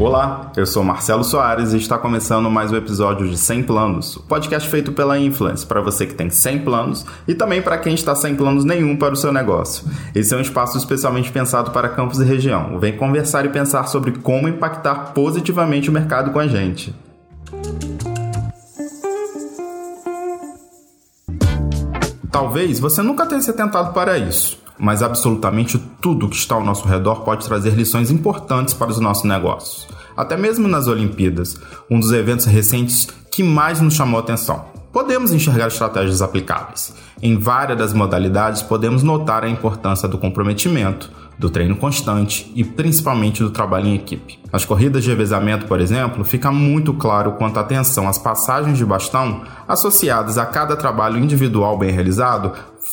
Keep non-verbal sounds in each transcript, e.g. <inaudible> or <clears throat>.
Olá, eu sou Marcelo Soares e está começando mais um episódio de 100 Planos, o podcast feito pela Influence para você que tem 100 planos e também para quem está sem planos nenhum para o seu negócio. Esse é um espaço especialmente pensado para campos e região. Vem conversar e pensar sobre como impactar positivamente o mercado com a gente. Talvez você nunca tenha se atentado para isso mas absolutamente tudo que está ao nosso redor pode trazer lições importantes para os nossos negócios. Até mesmo nas Olimpíadas, um dos eventos recentes que mais nos chamou a atenção. Podemos enxergar estratégias aplicáveis. Em várias das modalidades, podemos notar a importância do comprometimento, do treino constante e principalmente do trabalho em equipe. Nas corridas de revezamento, por exemplo, fica muito claro quanto a atenção às passagens de bastão associadas a cada trabalho individual bem realizado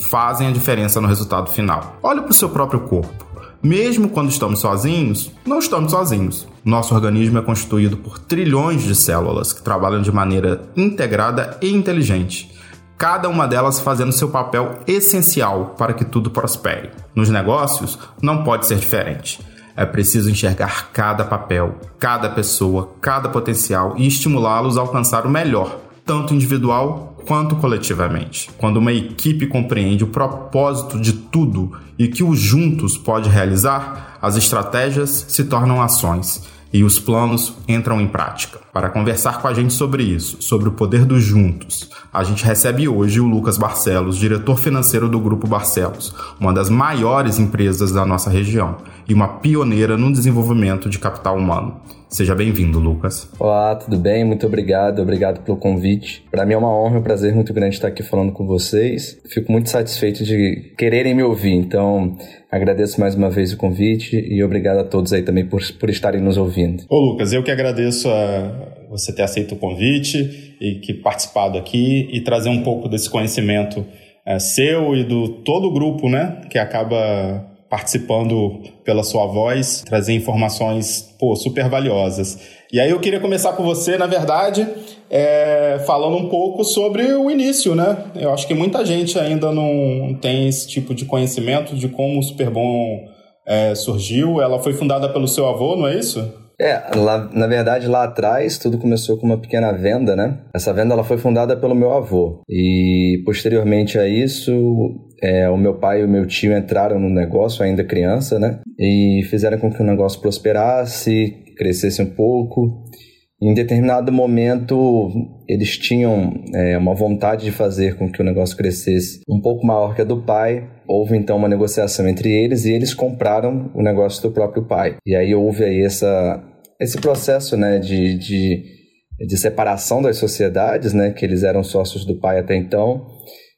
fazem a diferença no resultado final. Olhe para o seu próprio corpo. Mesmo quando estamos sozinhos, não estamos sozinhos. Nosso organismo é constituído por trilhões de células que trabalham de maneira integrada e inteligente cada uma delas fazendo seu papel essencial para que tudo prospere. Nos negócios, não pode ser diferente. É preciso enxergar cada papel, cada pessoa, cada potencial e estimulá-los a alcançar o melhor, tanto individual quanto coletivamente. Quando uma equipe compreende o propósito de tudo e que os juntos pode realizar, as estratégias se tornam ações e os planos entram em prática. Para conversar com a gente sobre isso, sobre o poder dos juntos, a gente recebe hoje o Lucas Barcelos, diretor financeiro do Grupo Barcelos, uma das maiores empresas da nossa região e uma pioneira no desenvolvimento de capital humano. Seja bem-vindo, Lucas. Olá, tudo bem? Muito obrigado, obrigado pelo convite. Para mim é uma honra e um prazer muito grande estar aqui falando com vocês. Fico muito satisfeito de quererem me ouvir, então agradeço mais uma vez o convite e obrigado a todos aí também por, por estarem nos ouvindo. Ô, Lucas, eu que agradeço a você ter aceito o convite e que participado aqui e trazer um pouco desse conhecimento é, seu e do todo o grupo, né, que acaba participando pela sua voz, trazer informações pô, super valiosas. E aí eu queria começar com você, na verdade, é, falando um pouco sobre o início, né? Eu acho que muita gente ainda não tem esse tipo de conhecimento de como o Superbom é, surgiu. Ela foi fundada pelo seu avô, não é isso? É, lá, na verdade lá atrás tudo começou com uma pequena venda, né? Essa venda ela foi fundada pelo meu avô e posteriormente a isso é, o meu pai e o meu tio entraram no negócio ainda criança, né? E fizeram com que o negócio prosperasse, crescesse um pouco. Em determinado momento, eles tinham é, uma vontade de fazer com que o negócio crescesse um pouco maior que a do pai. Houve então uma negociação entre eles e eles compraram o negócio do próprio pai. E aí houve aí essa, esse processo né, de, de, de separação das sociedades, né, que eles eram sócios do pai até então.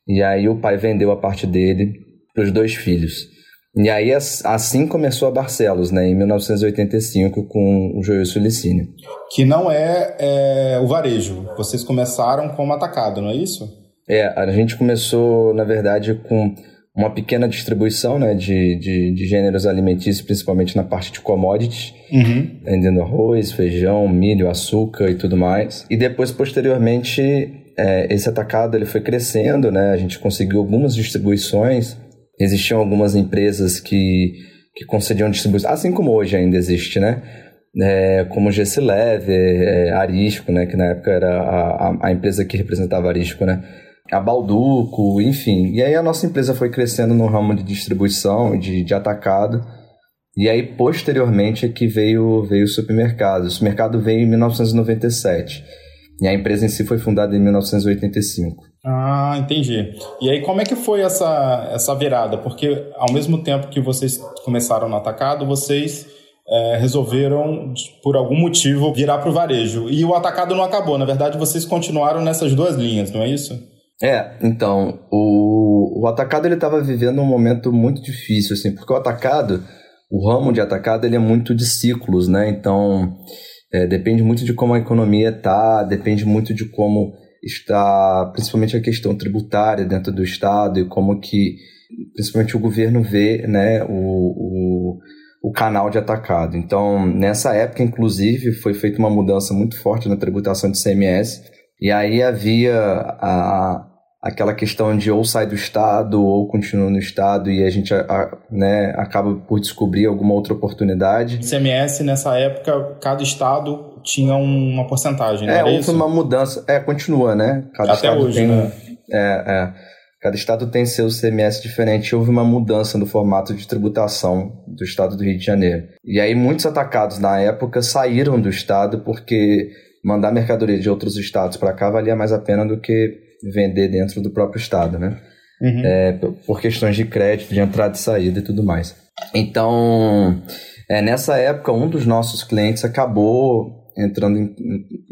E aí o pai vendeu a parte dele para os dois filhos. E aí assim começou a Barcelos, né, em 1985, com o Joio Sulicínio. Que não é, é, o varejo. Vocês começaram como atacado, não é isso? É, a gente começou, na verdade, com uma pequena distribuição né, de, de, de gêneros alimentícios, principalmente na parte de commodities, uhum. vendendo arroz, feijão, milho, açúcar e tudo mais. E depois, posteriormente, é, esse atacado ele foi crescendo, né? A gente conseguiu algumas distribuições existiam algumas empresas que, que concediam distribuição, assim como hoje ainda existe, né? É, como GC Lever, é, Arisco, né? Que na época era a, a, empresa que representava Arisco, né? A Balduco, enfim. E aí a nossa empresa foi crescendo no ramo de distribuição, de, de atacado. E aí, posteriormente, é que veio, veio o supermercado. O supermercado veio em 1997. E a empresa em si foi fundada em 1985. Ah, entendi. E aí, como é que foi essa, essa virada? Porque ao mesmo tempo que vocês começaram no atacado, vocês é, resolveram, por algum motivo, virar para o varejo. E o atacado não acabou. Na verdade, vocês continuaram nessas duas linhas, não é isso? É, então, o, o atacado ele estava vivendo um momento muito difícil, assim, porque o atacado, o ramo de atacado, ele é muito de ciclos, né? Então, é, depende muito de como a economia tá, depende muito de como está principalmente a questão tributária dentro do Estado e como que principalmente o governo vê né, o, o, o canal de atacado. Então, nessa época, inclusive, foi feita uma mudança muito forte na tributação de CMS, e aí havia a, aquela questão de ou sai do estado ou continua no estado e a gente a, né, acaba por descobrir alguma outra oportunidade. CMS nessa época, cada estado tinha uma porcentagem, é, houve isso? uma mudança, é, continua, né? Cada Até hoje, tem, né? É, é. Cada estado tem seu CMS diferente. Houve uma mudança no formato de tributação do estado do Rio de Janeiro. E aí muitos atacados na época saíram do estado porque mandar mercadoria de outros estados para cá valia mais a pena do que vender dentro do próprio estado, né? Uhum. É, por questões de crédito, de entrada e saída e tudo mais. Então, é, nessa época, um dos nossos clientes acabou entrando em,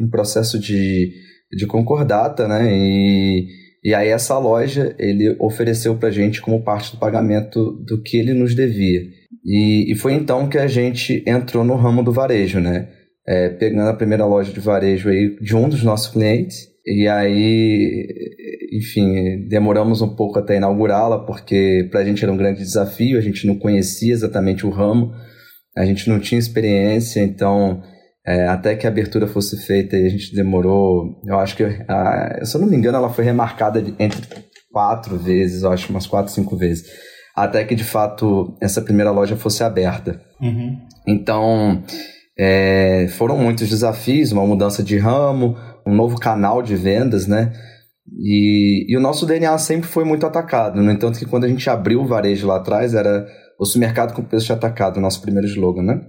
em processo de, de concordata, né? E, e aí essa loja ele ofereceu para a gente como parte do pagamento do que ele nos devia. E, e foi então que a gente entrou no ramo do varejo, né? É, pegando a primeira loja de varejo aí de um dos nossos clientes e aí, enfim, demoramos um pouco até inaugurá-la, porque para a gente era um grande desafio, a gente não conhecia exatamente o ramo, a gente não tinha experiência, então é, até que a abertura fosse feita, a gente demorou, eu acho que, a, se eu não me engano, ela foi remarcada entre quatro vezes, eu acho umas quatro, cinco vezes, até que de fato essa primeira loja fosse aberta. Uhum. Então, é, foram muitos desafios, uma mudança de ramo, um novo canal de vendas, né? E, e, o nosso DNA sempre foi muito atacado. No entanto, que quando a gente abriu o varejo lá atrás, era o supermercado com preço de atacado, nosso primeiro slogan, né?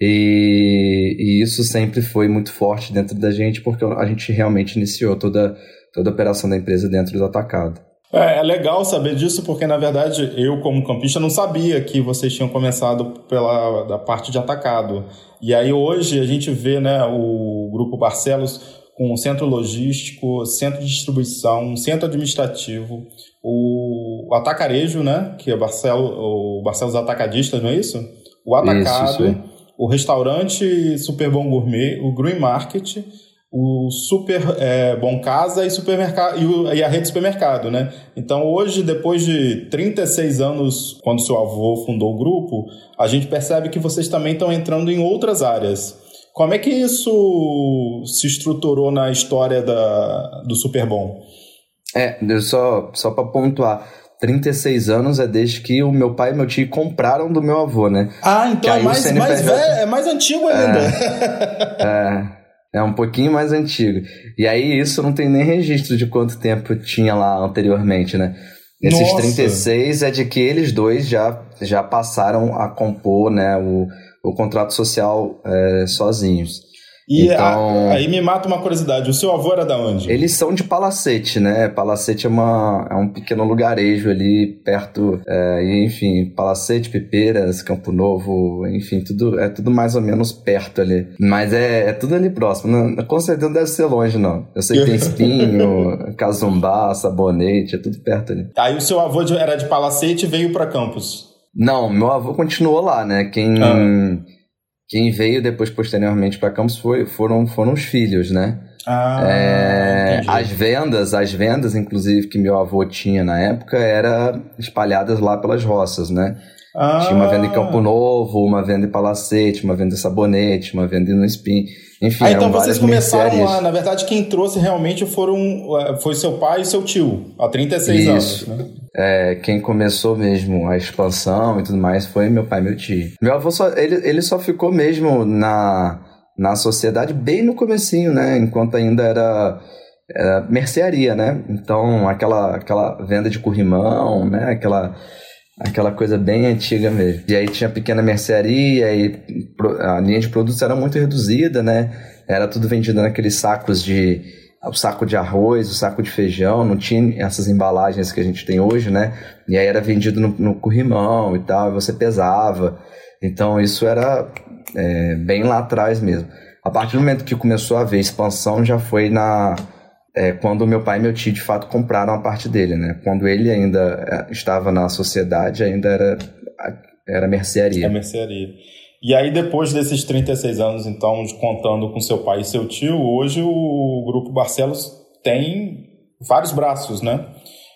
E, e, isso sempre foi muito forte dentro da gente, porque a gente realmente iniciou toda, toda a operação da empresa dentro do atacado. É, é legal saber disso, porque na verdade eu, como campista, não sabia que vocês tinham começado pela da parte de atacado. E aí hoje a gente vê né, o Grupo Barcelos com centro logístico, centro de distribuição, centro administrativo, o, atacarejo, né? Que é Barcelo, o Barcelos Atacadistas, não é isso? O atacado, isso, isso o restaurante Super Bom Gourmet, o Green Market, o Super é, Bom Casa e, supermercado, e, o, e, a rede supermercado, né? Então hoje, depois de 36 anos, quando seu avô fundou o grupo, a gente percebe que vocês também estão entrando em outras áreas. Como é que isso se estruturou na história da, do Super Bom? É, só, só para pontuar. 36 anos é desde que o meu pai e meu tio compraram do meu avô, né? Ah, então é mais, mais velho, é mais antigo ainda. É, <laughs> é, é um pouquinho mais antigo. E aí isso não tem nem registro de quanto tempo tinha lá anteriormente, né? Esses Nossa. 36 é de que eles dois já, já passaram a compor, né, o, o contrato social é, sozinhos. E então, a, aí me mata uma curiosidade, o seu avô era da onde? Eles são de Palacete, né? Palacete é, uma, é um pequeno lugarejo ali perto, é, enfim, Palacete, Pipeiras, Campo Novo, enfim, tudo é tudo mais ou menos perto ali. Mas é, é tudo ali próximo. Não, com certeza não deve ser longe, não. Eu sei que tem <laughs> Espinho, Cazumbá, Sabonete, é tudo perto ali. Aí o seu avô era de Palacete e veio para Campos? Não, meu avô continuou lá, né? Quem, ah. quem veio depois, posteriormente, para Campos foi, foram, foram os filhos, né? Ah, é, as vendas, as vendas, inclusive, que meu avô tinha na época, eram espalhadas lá pelas roças, né? Ah. Tinha uma venda em Campo Novo, uma venda em Palacete, uma venda em Sabonete, uma venda no Espinho. Enfim, ah, então vocês começaram lá. Na verdade, quem trouxe realmente foram, é, foi seu pai e seu tio, há 36 Isso. anos. Né? É, quem começou mesmo a expansão e tudo mais foi meu pai e meu tio. Meu avô só, ele, ele só ficou mesmo na, na sociedade bem no comecinho, né? Enquanto ainda era, era mercearia, né? Então, aquela, aquela venda de corrimão, né? Aquela aquela coisa bem antiga mesmo. E aí tinha pequena mercearia e a linha de produtos era muito reduzida, né? Era tudo vendido naqueles sacos de o saco de arroz, o saco de feijão, não tinha essas embalagens que a gente tem hoje, né? E aí era vendido no, no corrimão e tal, e você pesava. Então isso era é, bem lá atrás mesmo. A partir do momento que começou a haver expansão, já foi na é, quando meu pai e meu tio de fato compraram a parte dele, né? Quando ele ainda é, estava na sociedade, ainda era, era mercearia. É mercearia. E aí, depois desses 36 anos, então, contando com seu pai e seu tio, hoje o Grupo Barcelos tem vários braços, né?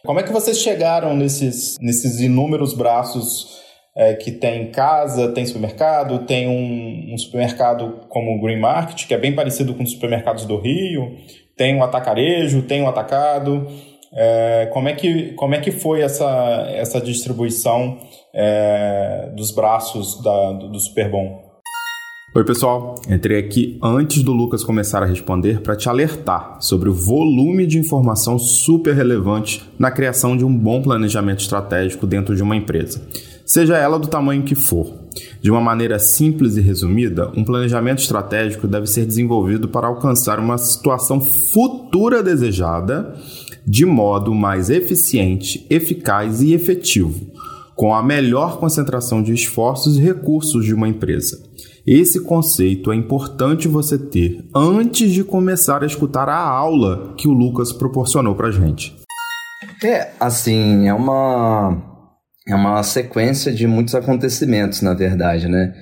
Como é que vocês chegaram nesses, nesses inúmeros braços é, que tem casa, tem supermercado, tem um, um, supermercado como o Green Market, que é bem parecido com os supermercados do Rio, tem um atacarejo, tem um atacado. é, como, é que, como é que foi essa, essa distribuição é, dos braços da, do, do Superbom? Oi, pessoal. Entrei aqui antes do Lucas começar a responder para te alertar sobre o volume de informação super relevante na criação de um bom planejamento estratégico dentro de uma empresa, seja ela do tamanho que for. De uma maneira simples e resumida, um planejamento estratégico deve ser desenvolvido para alcançar uma situação futura desejada de modo mais eficiente, eficaz e efetivo, com a melhor concentração de esforços e recursos de uma empresa. Esse conceito é importante você ter antes de começar a escutar a aula que o Lucas proporcionou para gente. É, assim, é uma é uma sequência de muitos acontecimentos, na verdade, né?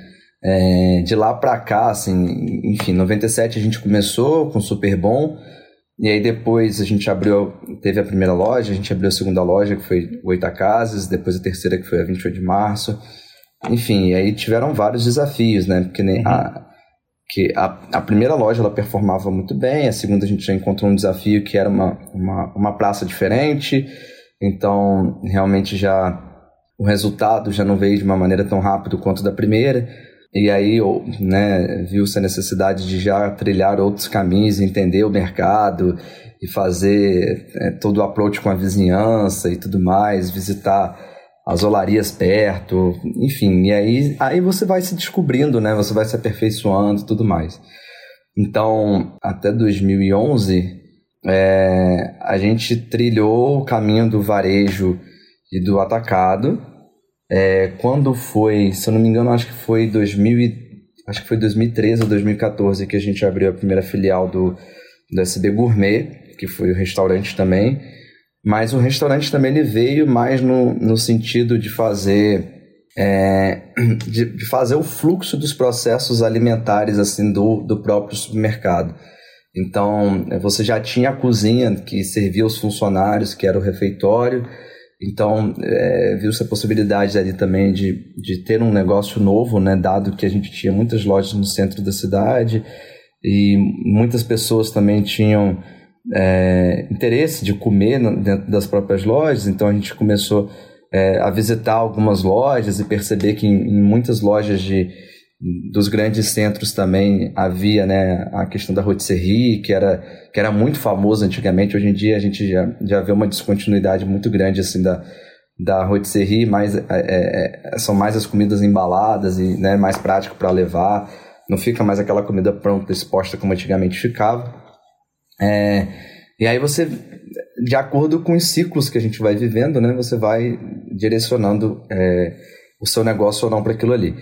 É, de lá para cá, assim, enfim, 97 a gente começou com Super Bom, e aí depois a gente abriu, teve a primeira loja, a gente abriu a segunda loja, que foi o Casas, depois a terceira, que foi a 28 de março. Enfim, aí tiveram vários desafios, né? Porque nem uhum. a, que a, a primeira loja ela performava muito bem, a segunda a gente já encontrou um desafio que era uma, uma, uma praça diferente, então realmente já o resultado já não veio de uma maneira tão rápida quanto da primeira. E aí né, viu-se a necessidade de já trilhar outros caminhos, entender o mercado e fazer é, todo o approach com a vizinhança e tudo mais, visitar as olarias perto, enfim, e aí, aí você vai se descobrindo, né? Você vai se aperfeiçoando e tudo mais. Então, até 2011, é, a gente trilhou o caminho do varejo e do atacado. É, quando foi, se eu não me engano, acho que foi 2000, acho que foi 2013 ou 2014 que a gente abriu a primeira filial do, do SB Gourmet, que foi o restaurante também. Mas o restaurante também ele veio mais no, no sentido de fazer é, <clears throat> de, de, fazer o fluxo dos processos alimentares assim do, do próprio supermercado. Então você já tinha a cozinha que servia os funcionários, que era o refeitório. Então é, viu-se a possibilidade ali também de, de ter um negócio novo, né, dado que a gente tinha muitas lojas no centro da cidade e muitas pessoas também tinham é, interesse de comer dentro das próprias lojas, então a gente começou é, a visitar algumas lojas e perceber que em, em, muitas lojas de, dos grandes centros também havia né, a questão da rotisserie, que era, que era muito famosa antigamente. Hoje em dia a gente já, já vê uma descontinuidade muito grande assim da, da rotisserie, mais, é, é, é são mais as comidas embaladas e né, mais prático para levar. Não fica mais aquela comida pronta, exposta como antigamente ficava. É, e aí você, de acordo com os ciclos que a gente vai vivendo, né, você vai direcionando é, o seu negócio ou não para aquilo ali.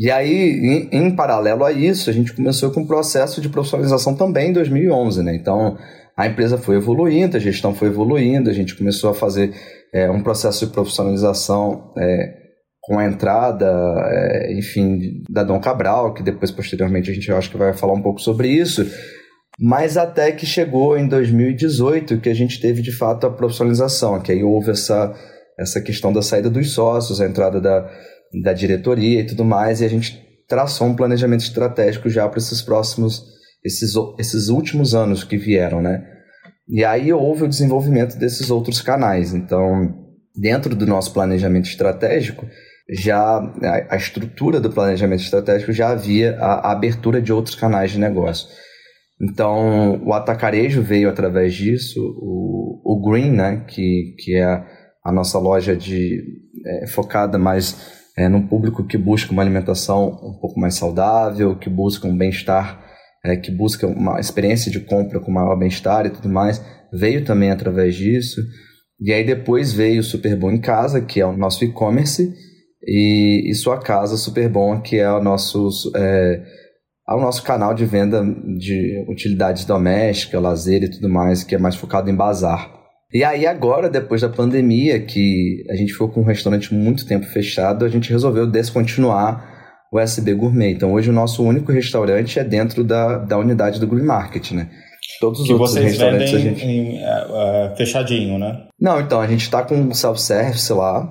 E aí, em, em, paralelo a isso, a gente começou com um processo de profissionalização também em 2011, né? Então, a empresa foi evoluindo, a gestão foi evoluindo, a gente começou a fazer é, um processo de profissionalização é, com a entrada, é, enfim, da Dom Cabral, que depois, posteriormente, a gente acho que vai falar um pouco sobre isso. Mas até que chegou em 2018 que a gente teve de fato a profissionalização, que aí houve essa, essa questão da saída dos sócios, a entrada da, da diretoria e tudo mais, e a gente traçou um planejamento estratégico já para esses próximos, esses, esses últimos anos que vieram, né? E aí houve o desenvolvimento desses outros canais. Então, dentro do nosso planejamento estratégico, já a, a estrutura do planejamento estratégico já havia a, a abertura de outros canais de negócio. Então, o atacarejo veio através disso, o, o Green, né, que, que é a, nossa loja de, é, focada mais é, no público que busca uma alimentação um pouco mais saudável, que busca um bem-estar, é, que busca uma experiência de compra com maior bem-estar e tudo mais, veio também através disso. E aí depois veio o Superbom em Casa, que é o nosso e-commerce, e, e Sua Casa Superbom, que é o nosso... É, ao nosso canal de venda de utilidades domésticas, lazer e tudo mais, que é mais focado em bazar. E aí agora, depois da pandemia, que a gente ficou com um restaurante muito tempo fechado, a gente resolveu descontinuar o SB Gourmet. Então hoje o nosso único restaurante é dentro da, da unidade do Green Market, né? Todos os que outros vocês restaurantes vendem a gente... Em, uh, fechadinho, né? Não, então, a gente está com self-service lá.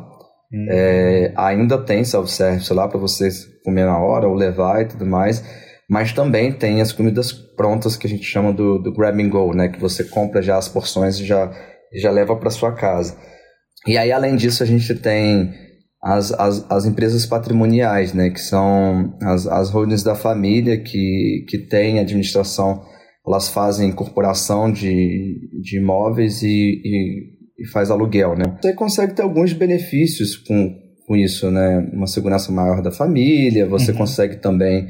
Hum. É, ainda tem self-service lá para vocês comer na hora ou levar e tudo mais mas também tem as comidas prontas que a gente chama do, do grab and go, né? Que você compra já as porções e já, e já leva para sua casa. E aí, além disso, a gente tem as, as, as empresas patrimoniais, né, que são as, as holdings da família que, que têm administração, elas fazem incorporação de, de imóveis e, e, e faz aluguel, né. Você consegue ter alguns benefícios com, com isso, né, uma segurança maior da família, você uhum. consegue também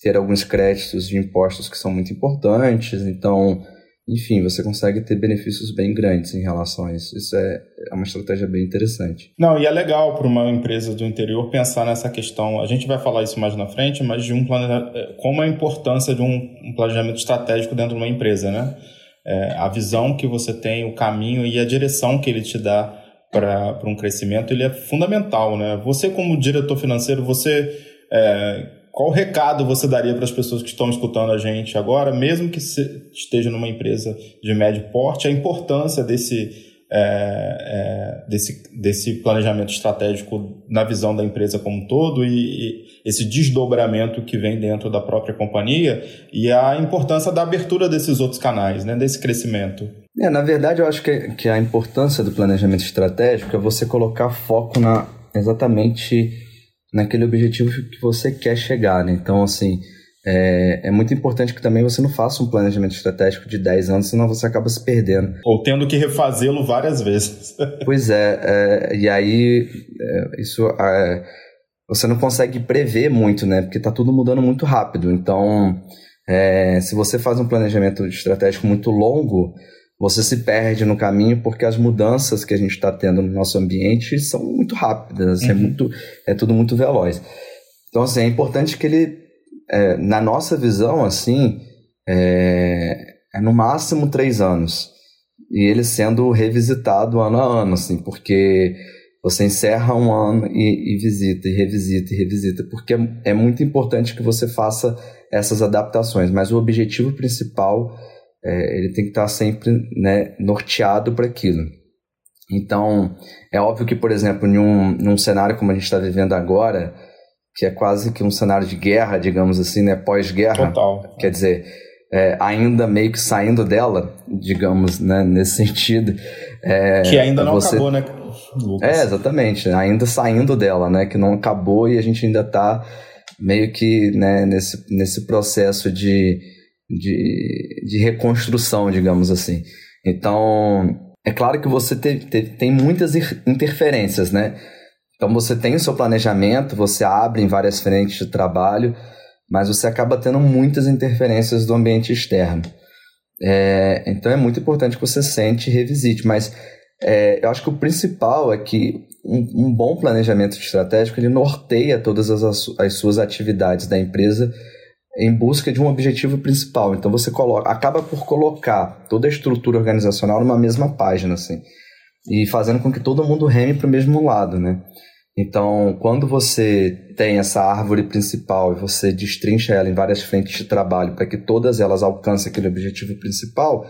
ter alguns créditos de impostos que são muito importantes, então enfim, você consegue ter benefícios bem grandes em relação a isso. Isso é, é uma estratégia bem interessante. Não, e é legal para uma empresa do interior pensar nessa questão. A gente vai falar isso mais na frente, mas de um é, como a importância de um, um planejamento estratégico dentro de uma empresa, né? É, a visão que você tem, o caminho e a direção que ele te dá para um crescimento, ele é fundamental, né? Você como diretor financeiro, você é, qual recado você daria para as pessoas que estão escutando a gente agora, mesmo que esteja numa empresa de médio porte, a importância desse, é, é, desse, desse planejamento estratégico na visão da empresa como um todo e, e, esse desdobramento que vem dentro da própria companhia e a importância da abertura desses outros canais, né, desse crescimento? É, na verdade, eu acho que, que a importância do planejamento estratégico é você colocar foco na exatamente naquele objetivo que você quer chegar, né? Então, assim, é, é, muito importante que também você não faça um planejamento estratégico de 10 anos, senão você acaba se perdendo. Ou tendo que refazê-lo várias vezes. <laughs> pois é, é, e aí é, isso é, você não consegue prever muito, né? Porque está tudo mudando muito rápido. Então, é, se você faz um planejamento estratégico muito longo, você se perde no caminho porque as mudanças que a gente está tendo no nosso ambiente são muito rápidas, é uhum. é, muito, é tudo muito veloz. Então, assim, é importante que ele, é, na nossa visão, assim, é, é, no máximo três anos. E ele sendo revisitado ano a ano, assim, porque você encerra um ano e, e visita, e revisita, e revisita, porque é, é muito importante que você faça essas adaptações, mas o objetivo principal é, ele tem que estar sempre né, norteado para aquilo. Então, é óbvio que, por exemplo, num, num cenário como a gente está vivendo agora, que é quase que um cenário de guerra, digamos assim, né, pós-guerra, quer dizer, é, ainda meio que saindo dela, digamos, né, nesse <laughs> sentido. É, que ainda não você... acabou, né, Lucas? É, exatamente, ainda saindo dela, né, que não acabou e a gente ainda está meio que né, nesse, nesse processo de de, de reconstrução, digamos assim. Então, é claro que você te, te, tem muitas interferências, né? Então, você tem o seu planejamento, você abre em várias frentes de trabalho, mas você acaba tendo muitas interferências do ambiente externo. É, então, é muito importante que você sente e revisite, mas é, eu acho que o principal é que um, um bom planejamento estratégico ele norteia todas as, as suas atividades da empresa em busca de um objetivo principal. Então você coloca, acaba por colocar toda a estrutura organizacional numa mesma página, assim, e fazendo com que todo mundo reme para o mesmo lado, né? Então, quando você tem essa árvore principal e você destrincha ela em várias frentes de trabalho para que todas elas alcancem aquele objetivo principal,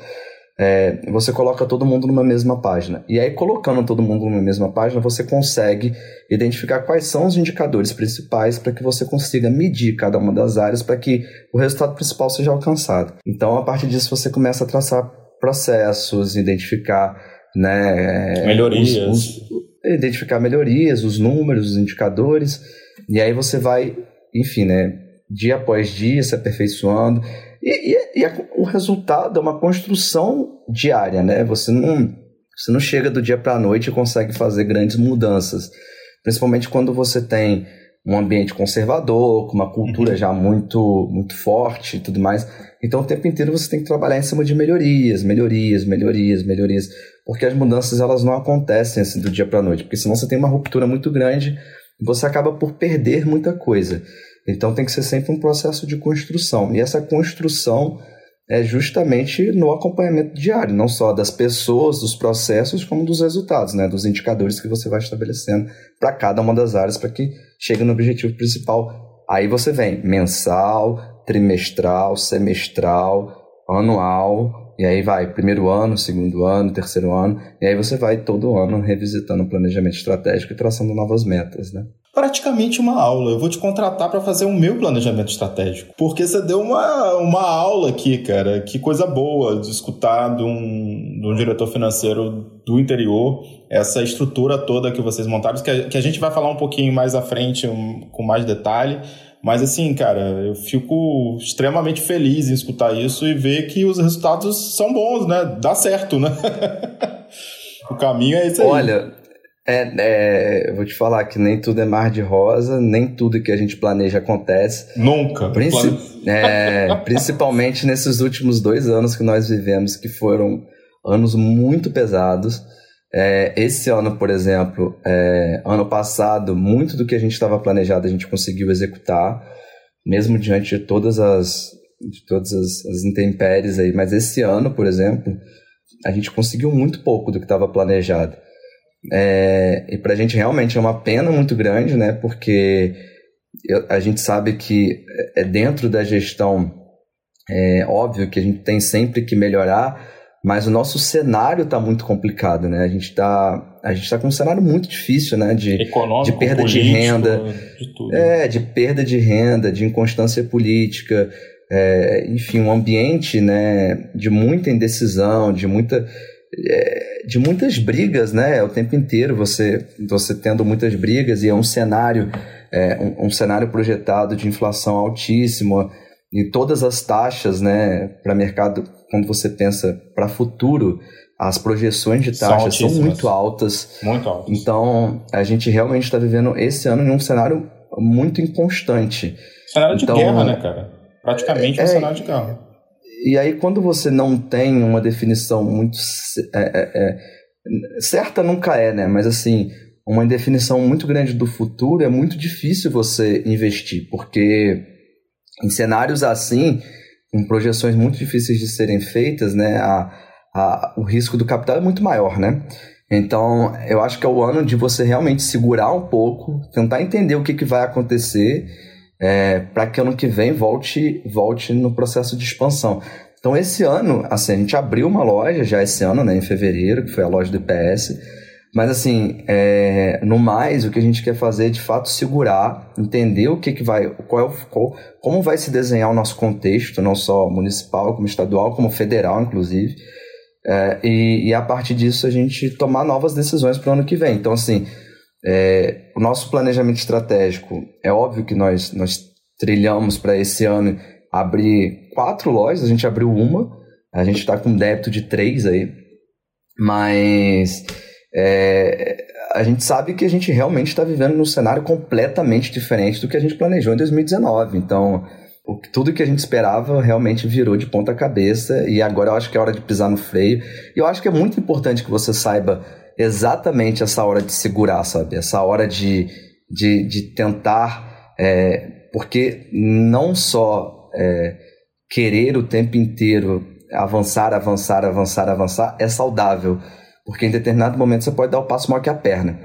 é, você coloca todo mundo numa mesma página. E aí, colocando todo mundo numa mesma página, você consegue identificar quais são os indicadores principais para que você consiga medir cada uma das áreas para que o resultado principal seja alcançado. Então, a partir disso, você começa a traçar processos, identificar né, melhorias. Os, os, identificar melhorias, os números, os indicadores, e aí você vai, enfim, né, dia após dia se aperfeiçoando. E, e, e o resultado é uma construção diária, né? Você não, você não chega do dia para a noite e consegue fazer grandes mudanças. Principalmente quando você tem um ambiente conservador, com uma cultura uhum. já muito, muito forte e tudo mais. Então, o tempo inteiro você tem que trabalhar em cima de melhorias, melhorias, melhorias, melhorias, porque as mudanças elas não acontecem assim do dia para a noite, porque senão você tem uma ruptura muito grande e você acaba por perder muita coisa. Então tem que ser sempre um processo de construção. E essa construção é justamente no acompanhamento diário, não só das pessoas, dos processos, como dos resultados, né? dos indicadores que você vai estabelecendo para cada uma das áreas para que chegue no objetivo principal. Aí você vem mensal, trimestral, semestral, anual, e aí vai primeiro ano, segundo ano, terceiro ano, e aí você vai todo ano revisitando o planejamento estratégico e traçando novas metas, né? Praticamente uma aula. Eu vou te contratar para fazer o meu planejamento estratégico. Porque você deu uma, uma aula aqui, cara. Que coisa boa de escutar de um, de um diretor financeiro do interior essa estrutura toda que vocês montaram, que a, que a gente vai falar um pouquinho mais à frente, um, com mais detalhe. Mas assim, cara, eu fico extremamente feliz em escutar isso e ver que os resultados são bons, né? Dá certo, né? <laughs> o caminho é esse aí. Olha, é, é, vou te falar que nem tudo é mar de rosa, nem tudo que a gente planeja acontece. Nunca. Princi é, principalmente nesses últimos dois anos que nós vivemos, que foram anos muito pesados. É, esse ano, por exemplo, é, ano passado, muito do que a gente estava planejado a gente conseguiu executar, mesmo diante de todas as, de todas as, as intempéries aí. Mas esse ano, por exemplo, a gente conseguiu muito pouco do que estava planejado. É, e para a gente realmente é uma pena muito grande, né? Porque eu, a gente sabe que é dentro da gestão, é óbvio que a gente tem sempre que melhorar, mas o nosso cenário está muito complicado, né? A gente está a gente tá com um cenário muito difícil, né? De, Econômico, de perda político, de renda, de tudo. é, de perda de renda, de inconstância política, é, enfim, um ambiente, né? De muita indecisão, de muita é, de muitas brigas, né? O tempo inteiro você, você tendo muitas brigas e é um cenário, é, um, um, cenário projetado de inflação altíssima e todas as taxas, né, para mercado, quando você pensa para futuro, as projeções de taxas são, são, muito altas. Muito altas. Então, a gente realmente está vivendo esse ano em um cenário muito inconstante. Cenário então, de guerra, né, cara? Praticamente é, um cenário de guerra. E aí, quando você não tem uma definição muito. É, é, é, certa nunca é, né? Mas assim, uma definição muito grande do futuro é muito difícil você investir, porque em cenários assim, com projeções muito difíceis de serem feitas, né? A, a, o risco do capital é muito maior, né? Então, eu acho que é o ano de você realmente segurar um pouco, tentar entender o que, que vai acontecer é, para que ano que vem volte, volte no processo de expansão. Então, esse ano, assim, a gente abriu uma loja já esse ano, né, em fevereiro, que foi a loja do IPS. Mas, assim, é, no mais, o que a gente quer fazer é, de fato, segurar, entender o que, que vai, qual, é qual, como vai se desenhar o nosso contexto, não só municipal, como estadual, como federal, inclusive. É, e, e, a partir disso, a gente tomar novas decisões para o ano que vem. Então, assim, é, o nosso planejamento estratégico, é óbvio que nós, nós trilhamos para esse ano abrir quatro lojas, a gente abriu uma, a gente está com débito de três aí, mas é, a gente sabe que a gente realmente está vivendo num cenário completamente diferente do que a gente planejou em 2019. Então, o, tudo que a gente esperava realmente virou de ponta cabeça e agora eu acho que é hora de pisar no freio. E eu acho que é muito importante que você saiba exatamente essa hora de segurar, sabe? Essa hora de, de, de tentar. É, porque não só é, querer o tempo inteiro avançar, avançar, avançar, avançar é saudável. Porque em determinado momento você pode dar o passo maior que a perna.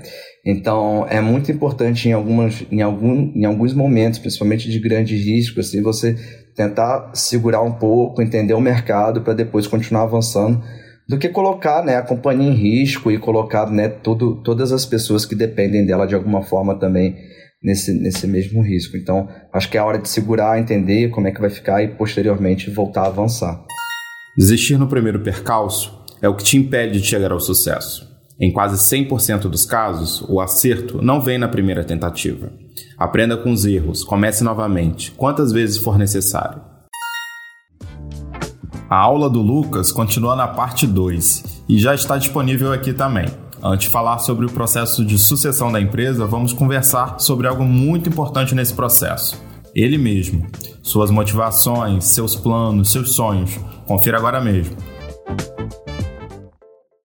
Então, é muito importante em, algumas, em, algum, em alguns momentos, principalmente de grande risco, assim, você tentar segurar um pouco, entender o mercado para depois continuar avançando do que colocar né, a companhia em risco e colocar né, tudo, todas as pessoas que dependem dela de alguma forma também nesse, nesse mesmo risco. Então, acho que é a hora de segurar, entender como é que vai ficar e posteriormente voltar a avançar. Desistir no primeiro percalço é o que te impede de chegar ao sucesso. Em quase 100% dos casos, o acerto não vem na primeira tentativa. Aprenda com os erros, comece novamente, quantas vezes for necessário. A aula do Lucas continua na parte 2 e já está disponível aqui também. Antes de falar sobre o processo de sucessão da empresa, vamos conversar sobre algo muito importante nesse processo. Ele mesmo. Suas motivações, seus planos, seus sonhos. Confira agora mesmo.